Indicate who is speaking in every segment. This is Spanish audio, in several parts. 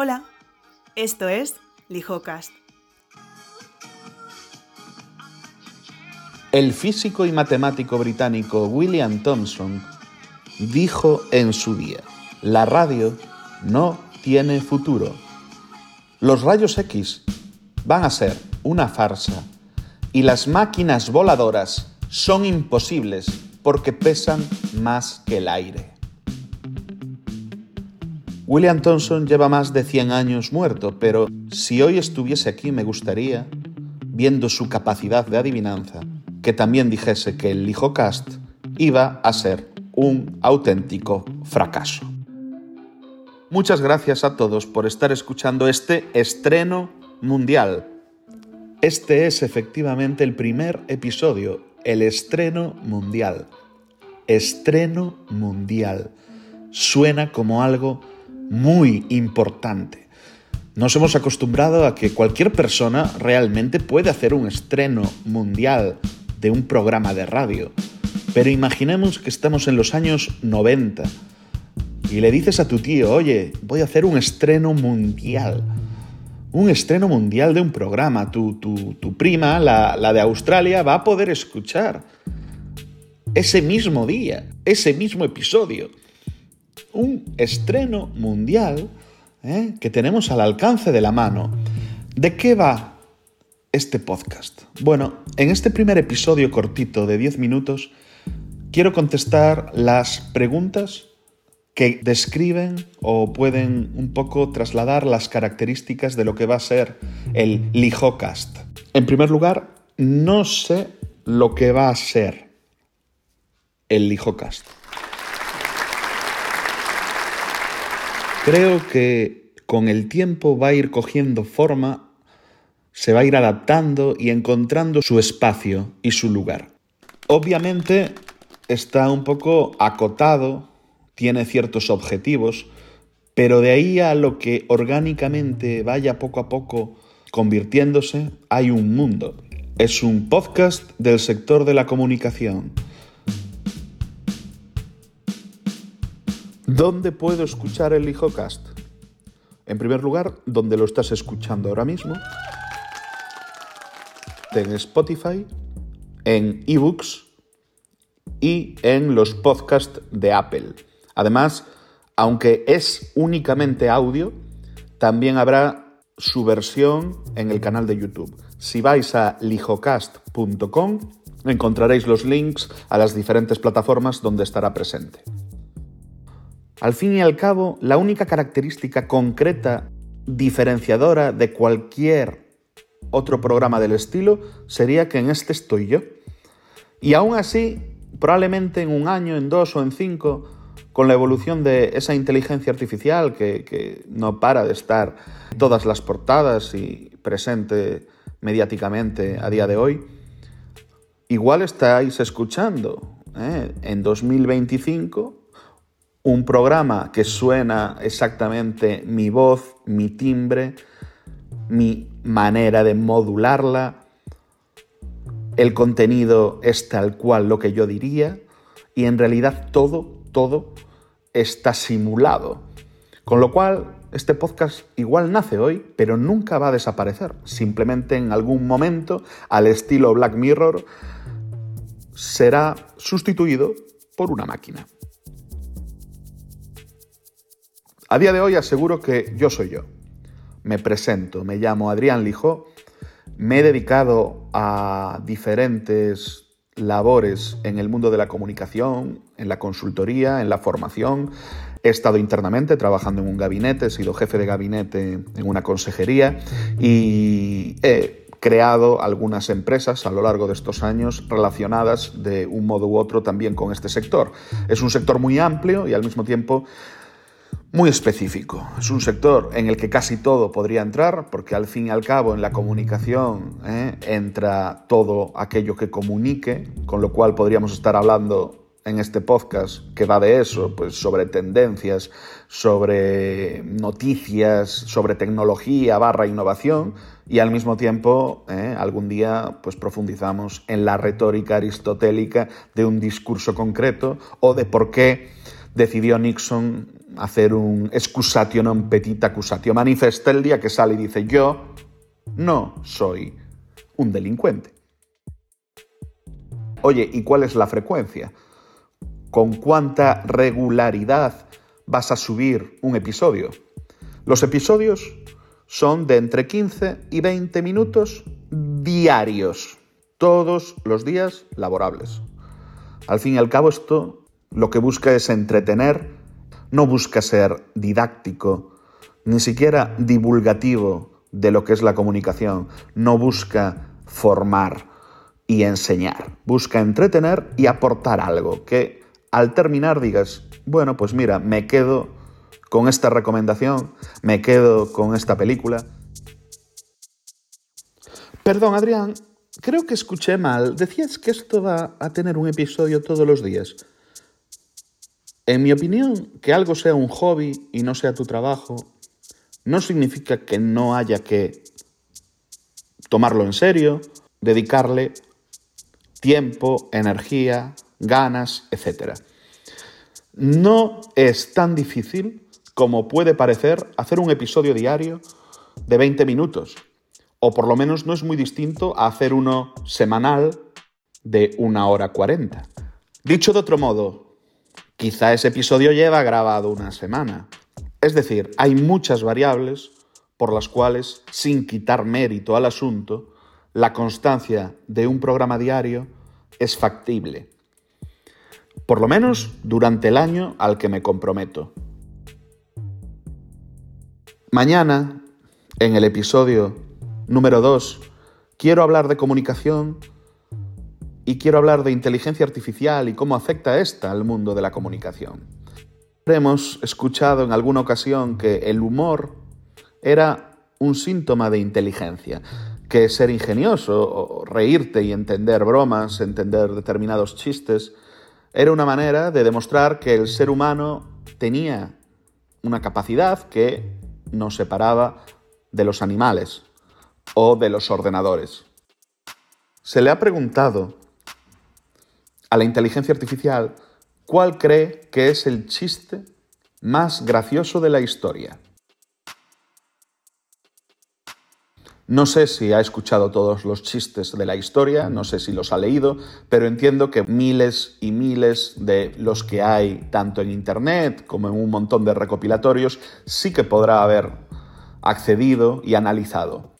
Speaker 1: Hola, esto es Lijocast.
Speaker 2: El físico y matemático británico William Thomson dijo en su día, la radio no tiene futuro. Los rayos X van a ser una farsa y las máquinas voladoras son imposibles porque pesan más que el aire. William Thomson lleva más de 100 años muerto, pero si hoy estuviese aquí me gustaría, viendo su capacidad de adivinanza, que también dijese que el Lijocast iba a ser un auténtico fracaso. Muchas gracias a todos por estar escuchando este estreno mundial. Este es efectivamente el primer episodio, el estreno mundial. Estreno mundial. Suena como algo muy importante. Nos hemos acostumbrado a que cualquier persona realmente puede hacer un estreno mundial de un programa de radio. Pero imaginemos que estamos en los años 90 y le dices a tu tío, oye, voy a hacer un estreno mundial. Un estreno mundial de un programa. Tu, tu, prima, la, la de Australia, va a poder escuchar ese mismo día, ese mismo episodio. Un estreno mundial ¿eh? que tenemos al alcance de la mano. ¿De qué va este podcast? Bueno, en este primer episodio cortito de 10 minutos, quiero contestar las preguntas que describen o pueden un poco trasladar las características de lo que va a ser el Lijocast. En primer lugar, no sé lo que va a ser el Lijocast. Creo que con el tiempo va a ir cogiendo forma, se va a ir adaptando y encontrando su espacio y su lugar. Obviamente está un poco acotado, tiene ciertos objetivos, pero de ahí a lo que orgánicamente vaya poco a poco convirtiéndose, hay un mundo. Es un podcast del sector de la comunicación. ¿Dónde puedo escuchar el HijoCast? En primer lugar, donde lo estás escuchando ahora mismo, en Spotify, en eBooks y en los podcasts de Apple. Además, aunque es únicamente audio, también habrá su versión en el canal de YouTube. Si vais a lijocast.com encontraréis los links a las diferentes plataformas donde estará presente. Al fin y al cabo, la única característica concreta diferenciadora de cualquier otro programa del estilo sería que en este estoy yo. Y aún así, probablemente en un año, en dos o en cinco, con la evolución de esa inteligencia artificial que, no para de estar en todas las portadas y presente mediáticamente a día de hoy, igual estáis escuchando ¿eh? en 2025 un programa que suena exactamente mi voz, mi timbre, mi manera de modularla, el contenido es tal cual lo que yo diría y en realidad todo, todo está simulado. Con lo cual, este podcast igual nace hoy, pero nunca va a desaparecer. Simplemente en algún momento, al estilo Black Mirror, será sustituido por una máquina. A día de hoy aseguro que yo soy yo. Me presento, me llamo Adrián Lijó, me he dedicado a diferentes labores en el mundo de la comunicación, en la consultoría, en la formación. He estado internamente trabajando en un gabinete, he sido jefe de gabinete en una consejería y he creado algunas empresas a lo largo de estos años relacionadas de un modo u otro también con este sector. Es un sector muy amplio y al mismo tiempo muy específico. Es un sector en el que casi todo podría entrar, porque al fin y al cabo en la comunicación ¿eh? entra todo aquello que comunique, con lo cual podríamos estar hablando en este podcast que va de eso, pues sobre tendencias, sobre noticias, sobre tecnología barra innovación y al mismo tiempo ¿eh? algún día pues profundizamos en la retórica aristotélica de un discurso concreto o de por qué decidió Nixon hacer un excusatio non petit accusatio manifesta el día que sale y dice yo no soy un delincuente. Oye, ¿y cuál es la frecuencia? ¿Con cuánta regularidad vas a subir un episodio? Los episodios son de entre 15 y 20 minutos diarios, todos los días laborables. Al fin y al cabo esto lo que busca es entretener, no busca ser didáctico, ni siquiera divulgativo de lo que es la comunicación, no busca formar y enseñar, busca entretener y aportar algo que al terminar digas, bueno, pues mira, me quedo con esta recomendación, me quedo con esta película. Perdón, Adrián, creo que escuché mal. Decías que esto va a tener un episodio todos los días. En mi opinión, que algo sea un hobby y no sea tu trabajo, no significa que no haya que tomarlo en serio, dedicarle tiempo, energía, ganas, etc. No es tan difícil como puede parecer hacer un episodio diario de 20 minutos, o por lo menos no es muy distinto a hacer uno semanal de una hora 40. Dicho de otro modo, Quizá ese episodio lleva grabado una semana. Es decir, hay muchas variables por las cuales, sin quitar mérito al asunto, la constancia de un programa diario es factible. Por lo menos durante el año al que me comprometo. Mañana, en el episodio número 2, quiero hablar de comunicación y quiero hablar de inteligencia artificial y cómo afecta esta al mundo de la comunicación. Hemos escuchado en alguna ocasión que el humor era un síntoma de inteligencia, que ser ingenioso, reírte y entender bromas, entender determinados chistes, era una manera de demostrar que el ser humano tenía una capacidad que nos separaba de los animales o de los ordenadores. Se le ha preguntado a la inteligencia artificial cuál cree que es el chiste más gracioso de la historia. No sé si ha escuchado todos los chistes de la historia, no sé si los ha leído, pero entiendo que miles y miles de los que hay tanto en Internet como en un montón de recopilatorios sí que podrá haber accedido y analizado.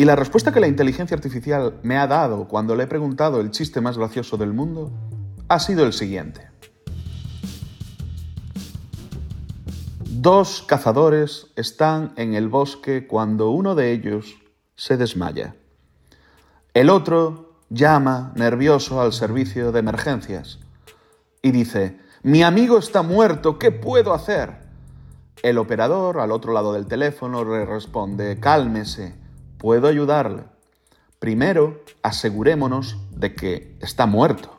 Speaker 2: Y la respuesta que la inteligencia artificial me ha dado cuando le he preguntado el chiste más gracioso del mundo ha sido el siguiente. Dos cazadores están en el bosque cuando uno de ellos se desmaya. El otro llama nervioso al servicio de emergencias y dice, mi amigo está muerto, ¿qué puedo hacer? El operador al otro lado del teléfono le responde, cálmese, puedo ayudarle. Primero, asegurémonos de que está muerto.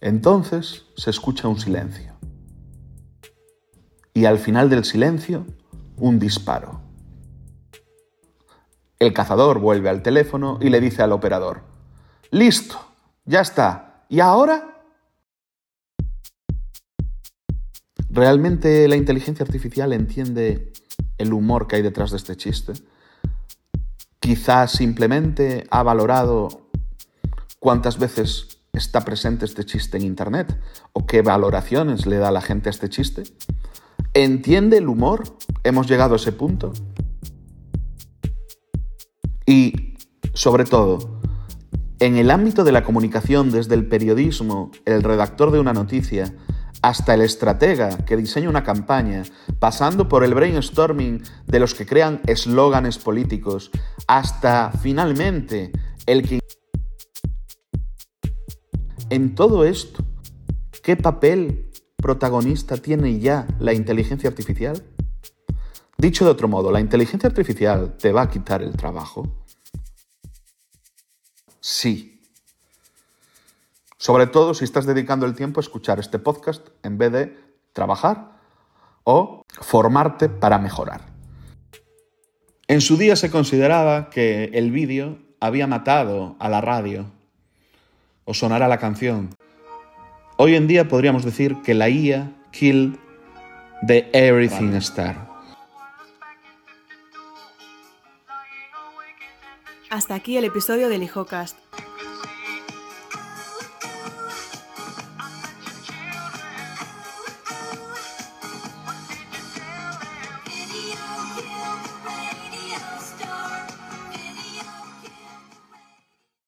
Speaker 2: Entonces se escucha un silencio. Y al final del silencio, un disparo. El cazador vuelve al teléfono y le dice al operador, Listo, ya está. ¿Y ahora? ¿Realmente la inteligencia artificial entiende el humor que hay detrás de este chiste? Quizás simplemente ha valorado cuántas veces está presente este chiste en Internet o qué valoraciones le da la gente a este chiste. ¿Entiende el humor? ¿Hemos llegado a ese punto? Y, sobre todo, en el ámbito de la comunicación, desde el periodismo, el redactor de una noticia, hasta el estratega que diseña una campaña, pasando por el brainstorming de los que crean eslóganes políticos, hasta finalmente el que... En todo esto, ¿qué papel protagonista tiene ya la inteligencia artificial? Dicho de otro modo, ¿la inteligencia artificial te va a quitar el trabajo? Sí, sobre todo si estás dedicando el tiempo a escuchar este podcast en vez de trabajar o formarte para mejorar. En su día se consideraba que el vídeo había matado a la radio o sonara la canción. Hoy en día podríamos decir que la IA killed de Everything Star.
Speaker 1: Hasta aquí el episodio del HijOcast.